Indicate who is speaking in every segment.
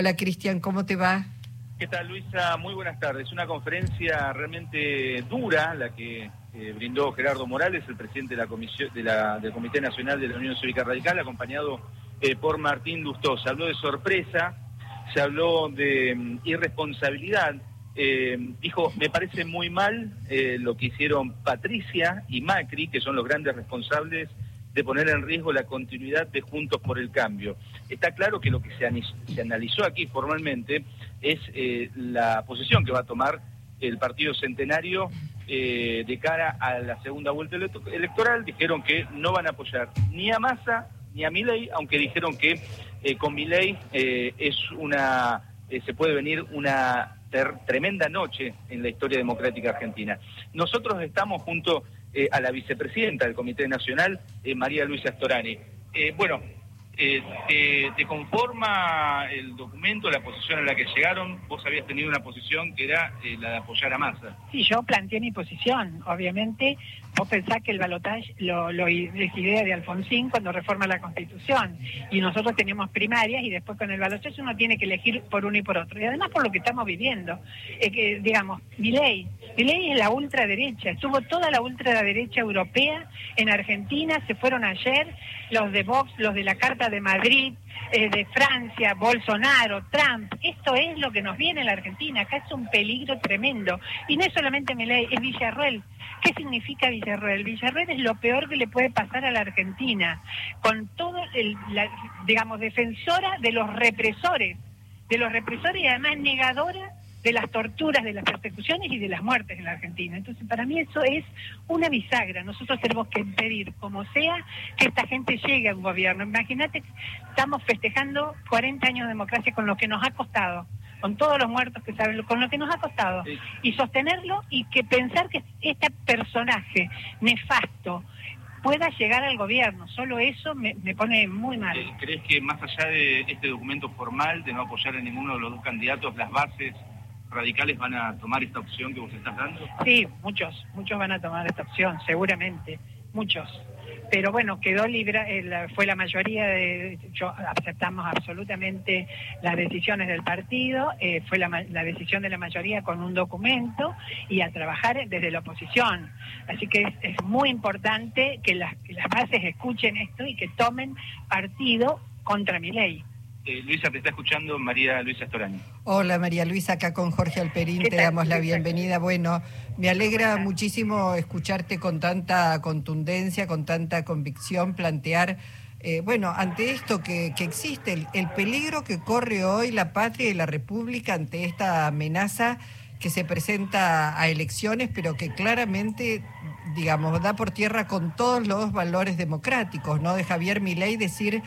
Speaker 1: Hola Cristian, ¿cómo te va?
Speaker 2: ¿Qué tal Luisa? Muy buenas tardes. Una conferencia realmente dura la que eh, brindó Gerardo Morales, el presidente de la comisión de la, del Comité Nacional de la Unión Cívica Radical, acompañado eh, por Martín Lustó. Se habló de sorpresa, se habló de mm, irresponsabilidad. Eh, dijo, me parece muy mal lo que hicieron Patricia y Macri, que son los grandes responsables de poner en riesgo la continuidad de Juntos por el Cambio. Está claro que lo que se, analizó aquí formalmente es eh, la posición que va a tomar el Partido Centenario eh, de cara a la segunda vuelta electoral. Dijeron que no van a apoyar ni a Massa ni a Milei, aunque dijeron que eh, con Milei es una se puede venir una tremenda noche en la historia democrática argentina. Nosotros estamos junto eh, a la vicepresidenta del Comité Nacional, eh, María Luisa Storani. Eh, te, conforma el documento, la posición a la que llegaron? Vos habías tenido una posición que era la de apoyar a Massa.
Speaker 3: Sí, yo planteé mi posición. Obviamente, vos pensás que el balotaje lo, lo es idea de Alfonsín cuando reforma la Constitución. Y nosotros tenemos primarias y después con el balotaje uno tiene que elegir por uno y por otro. Y además por lo que estamos viviendo. que, digamos, mi ley ley es la ultraderecha, estuvo toda la ultraderecha europea en Argentina, se fueron ayer los de Vox, los de la Carta de Madrid, eh, de Francia, Bolsonaro, Trump. Esto es lo que nos viene en la Argentina, acá es un peligro tremendo. Y no es solamente ley, es Villarruel. ¿Qué significa Villarruel? Villarruel es lo peor que le puede pasar a la Argentina, con todo, el, la, digamos, defensora de los represores, de los represores y además negadora de las torturas, de las persecuciones y de las muertes en la Argentina. Entonces, para mí eso es una bisagra. Nosotros tenemos que impedir, como sea, que esta gente llegue a un gobierno. Imagínate, estamos festejando 40 años de democracia con lo que nos ha costado con todos los muertos que saben, con lo que nos ha costado, y sostenerlo y que pensar que este personaje nefasto pueda llegar al gobierno, solo eso me, me pone muy mal.
Speaker 2: Eh, ¿Crees que más allá de este documento formal, de no apoyar a ninguno de los dos candidatos, las bases radicales van a tomar esta opción que vos estás dando?
Speaker 3: Sí, muchos, muchos van a tomar esta opción, seguramente, muchos. Pero bueno, quedó libre, eh, fue la mayoría de, yo aceptamos absolutamente las decisiones del partido, eh, fue la, decisión de la mayoría con un documento y a trabajar desde la oposición. Así que es, muy importante que las, que las bases escuchen esto y que tomen partido contra mi ley.
Speaker 2: Eh, Luisa, te está escuchando María Luisa Storani.
Speaker 1: Hola María Luisa, acá con Jorge Alperín, te damos la bienvenida. Bueno, me alegra muchísimo escucharte con tanta contundencia, con tanta convicción, plantear, eh, bueno, ante esto que, existe, el, el, peligro que corre hoy la patria y la República ante esta amenaza que se presenta a elecciones, pero que claramente digamos, da por tierra con todos los valores democráticos, ¿no? De Javier Milei decir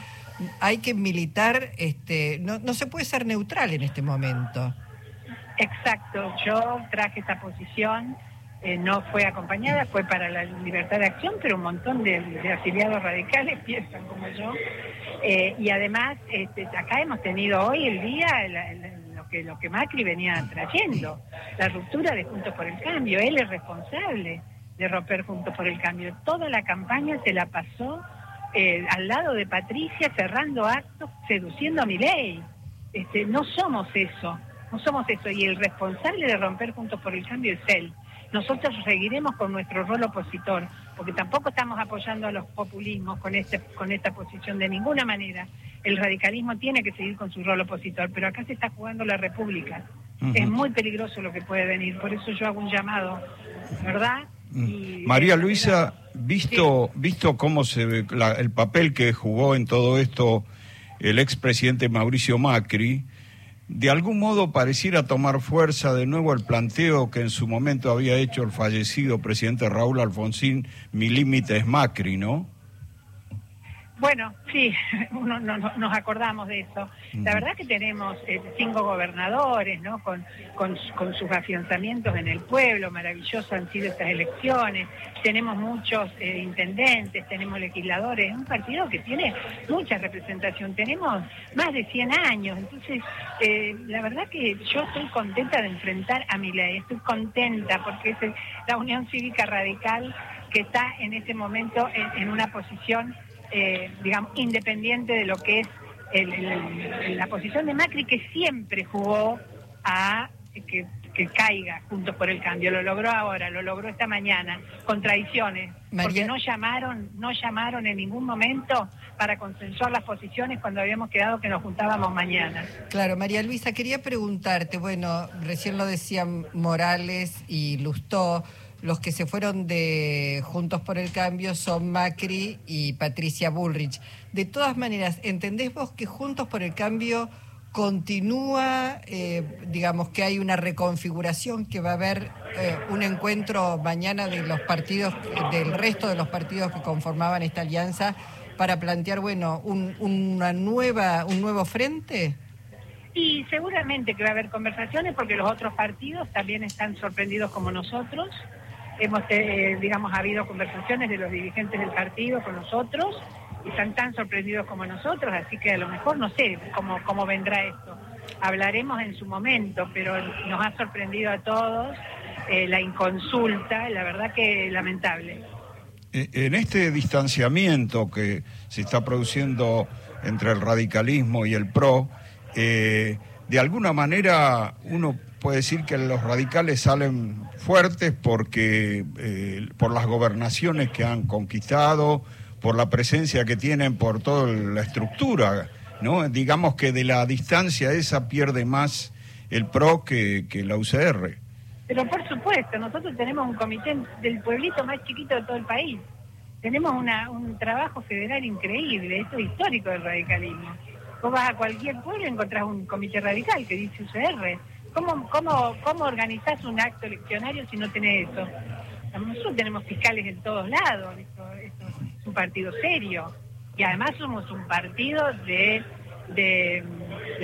Speaker 1: hay que militar, este, no, no se puede ser neutral en este momento.
Speaker 3: Exacto, yo traje esta posición, eh, no fue acompañada, fue para la libertad de acción, pero un montón de, afiliados radicales piensan como yo. Eh, y además, este, acá hemos tenido hoy el día lo, que, lo que Macri venía trayendo, la ruptura de Juntos por el Cambio. Él es responsable de romper Juntos por el Cambio. Toda la campaña se la pasó eh, al lado de Patricia cerrando actos, seduciendo a mi ley. Este, no somos eso, no somos eso. Y el responsable de romper Juntos por el Cambio es él. Nosotros seguiremos con nuestro rol opositor, porque tampoco estamos apoyando a los populismos con, este, con esta posición de ninguna manera. El radicalismo tiene que seguir con su rol opositor, pero acá se está jugando la República. Es muy peligroso lo que puede venir, por eso yo hago un llamado, ¿verdad?
Speaker 4: Mm. María Luisa, visto, visto cómo se ve el papel que jugó en todo esto el expresidente Mauricio Macri, de algún modo pareciera tomar fuerza de nuevo el planteo que en su momento había hecho el fallecido presidente Raúl Alfonsín, mi límite es Macri, ¿no?
Speaker 3: Bueno, sí, uno, no, nos acordamos de eso. La verdad que tenemos eh, cinco gobernadores, ¿no? Con, con, sus afianzamientos en el pueblo, maravilloso han sido estas elecciones. Tenemos muchos eh, intendentes, tenemos legisladores, un partido que tiene mucha representación. Tenemos más de 100 años, entonces eh, la verdad que yo estoy contenta de enfrentar a mi ley, estoy contenta porque es la Unión Cívica Radical que está en este momento en una posición eh, digamos, independiente de lo que es la posición de Macri que siempre jugó a que, caiga Juntos por el Cambio. Lo logró ahora, lo logró esta mañana, con traiciones, porque no llamaron, no llamaron en ningún momento para consensuar las posiciones cuando habíamos quedado que nos juntábamos mañana.
Speaker 1: Claro, María Luisa, quería preguntarte, bueno, recién lo decían Morales y Lustó, los que se fueron de Juntos por el Cambio son Macri y Patricia Bullrich. De todas maneras, ¿entendés vos que Juntos por el Cambio continúa, eh, digamos que hay una reconfiguración, que va a haber eh, un encuentro mañana de los partidos, del resto de los partidos que conformaban esta alianza, para plantear, bueno, un, una nueva, un nuevo frente?
Speaker 3: Y seguramente que va a haber conversaciones porque los otros partidos también están sorprendidos como nosotros hemos, eh, digamos, habido conversaciones de los dirigentes del partido con nosotros y están tan sorprendidos como nosotros, así que a lo mejor no sé cómo, cómo vendrá esto. Hablaremos en su momento, pero nos ha sorprendido a todos eh, la inconsulta, la verdad que lamentable.
Speaker 4: Eh, en este distanciamiento que se está produciendo entre el radicalismo y el PRO, de alguna manera uno puede decir que los radicales salen fuertes porque eh, por las gobernaciones que han conquistado, por la presencia que tienen, por toda la estructura, ¿no? Digamos que de la distancia esa pierde más el PRO que, que la UCR.
Speaker 3: Pero por supuesto, nosotros tenemos un comité del pueblito más chiquito de todo el país. Tenemos una, un trabajo federal increíble, esto es histórico del radicalismo. Vos vas a cualquier pueblo y encontrás un comité radical que dice UCR ¿Cómo, cómo, cómo organizás un acto eleccionario si no tenés eso? Nosotros tenemos fiscales en todos lados, esto, es un partido serio. Y además somos un partido de, de,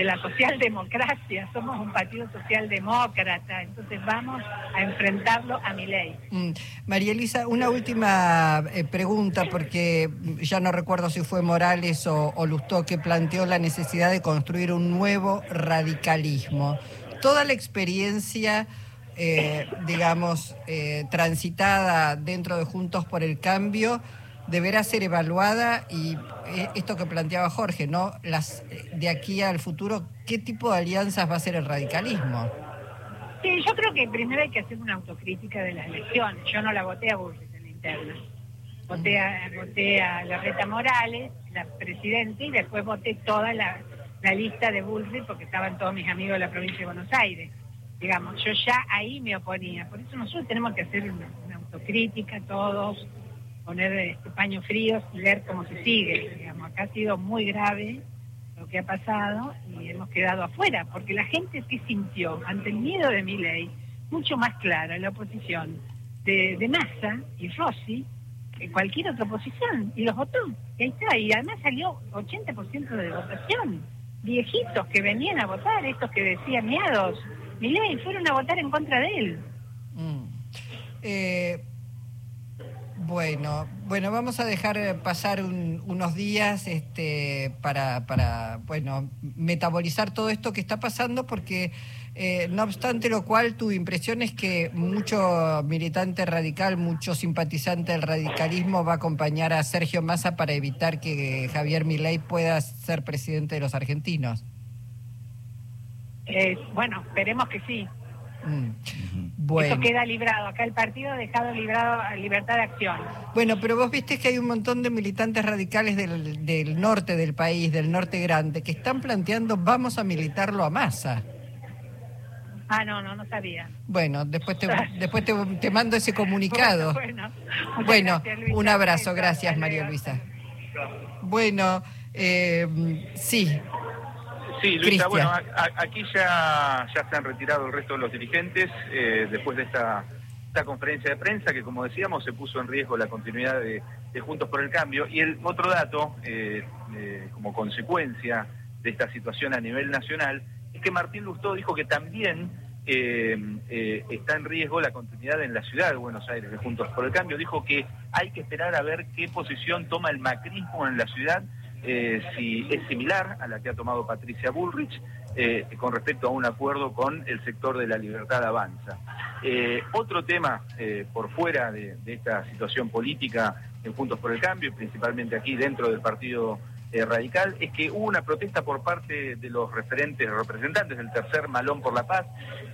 Speaker 3: la socialdemocracia, somos un partido socialdemócrata, entonces vamos a enfrentarlo a mi ley.
Speaker 1: Mm. María Elisa, una última eh, pregunta, porque ya no recuerdo si fue Morales o, o Lustó que planteó la necesidad de construir un nuevo radicalismo toda la experiencia, eh, digamos, eh, transitada dentro de Juntos por el Cambio deberá ser evaluada y eh, esto que planteaba Jorge, ¿no? Las de aquí al futuro, ¿qué tipo de alianzas va a ser el radicalismo?
Speaker 3: Sí, yo creo que primero hay que hacer una autocrítica de las elecciones. Yo no la voté a Burris en la interna. Voté a, voté a Larreta Morales, la presidenta, y después voté toda la, la lista de Bullrich porque estaban todos mis amigos de la provincia de Buenos Aires. Digamos, yo ya ahí me oponía. Por eso nosotros tenemos que hacer una, autocrítica todos, poner este, paños fríos y ver cómo se sigue. Digamos, acá ha sido muy grave lo que ha pasado y hemos quedado afuera, porque la gente se sintió ante el miedo de mi ley mucho más clara la oposición de, de Massa y Rossi que cualquier otra oposición y los votó. Y ahí está, y además salió 80% de votación viejitos que venían a votar, estos que decían miados, ley fueron a votar en contra de él. Mm.
Speaker 1: Eh, bueno, bueno, vamos a dejar pasar unos días este, para, para, bueno, metabolizar todo esto que está pasando porque eh, no obstante lo cual, tu impresión es que mucho militante radical, mucho simpatizante del radicalismo va a acompañar a Sergio Massa para evitar que Javier Milei pueda ser presidente de los argentinos.
Speaker 3: Eh, bueno, esperemos que sí. Mm. Bueno. Eso queda librado. Acá el partido ha dejado librado a libertad de acción.
Speaker 1: Bueno, pero vos viste que hay un montón de militantes radicales del, del norte del país, del norte grande, que están planteando vamos a militarlo a masa.
Speaker 3: Ah, no, no, no sabía.
Speaker 1: Bueno, después te, después te, mando ese comunicado. Bueno, un abrazo, gracias María Luisa. Bueno, eh, sí.
Speaker 2: Sí, Luisa, bueno, aquí ya, ya se han retirado el resto de los dirigentes eh, después de esta, esta conferencia de prensa que, como decíamos, se puso en riesgo la continuidad de, Juntos por el Cambio. Y el otro dato, eh, como consecuencia de esta situación a nivel nacional, es que Martín Lustó dijo que también eh, eh, está en riesgo la continuidad en la ciudad de Buenos Aires de Juntos por el Cambio. Dijo que hay que esperar a ver qué posición toma el macrismo en la ciudad, eh, si es similar a la que ha tomado Patricia Bullrich con respecto a un acuerdo con el sector de la libertad avanza. otro tema por fuera de, esta situación política en Juntos por el Cambio, principalmente aquí dentro del partido eh, radical es que hubo una protesta por parte de los referentes, representantes del tercer Malón por la Paz,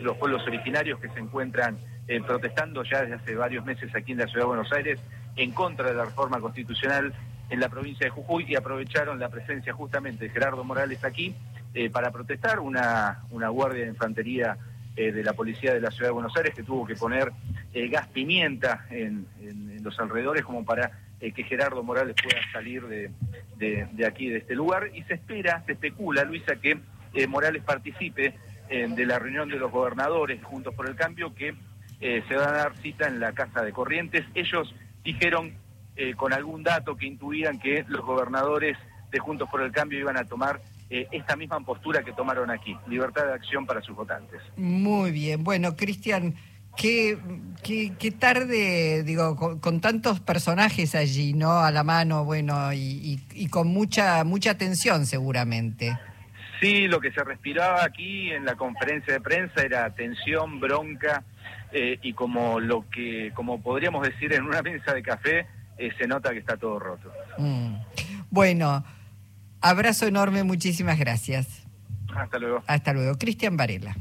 Speaker 2: los pueblos originarios que se encuentran eh, protestando ya desde hace varios meses aquí en la Ciudad de Buenos Aires en contra de la reforma constitucional en la provincia de Jujuy y aprovecharon la presencia justamente de Gerardo Morales aquí eh, para protestar, una, una guardia de infantería de la policía de la Ciudad de Buenos Aires que tuvo que poner gas pimienta en, en los alrededores como para que Gerardo Morales pueda salir de, de, aquí, de este lugar, y se espera, se especula, Luisa, que eh, Morales participe eh, de la reunión de los gobernadores Juntos por el Cambio, que eh, se va a dar cita en la Casa de Corrientes. Ellos dijeron con algún dato que intuían que los gobernadores de Juntos por el Cambio iban a tomar esta misma postura que tomaron aquí, libertad de acción para sus votantes.
Speaker 1: Muy bien, bueno, Cristian, Qué, qué, tarde, digo, con, tantos personajes allí, ¿no? A la mano, bueno, y, y, con mucha mucha atención seguramente.
Speaker 2: Sí, lo que se respiraba aquí en la conferencia de prensa era tensión, bronca, eh, y como lo que, como podríamos decir en una mesa de café, eh, se nota que está todo roto.
Speaker 1: Mm. Bueno, abrazo enorme, muchísimas gracias.
Speaker 2: Hasta luego.
Speaker 1: Hasta luego. Cristian Varela.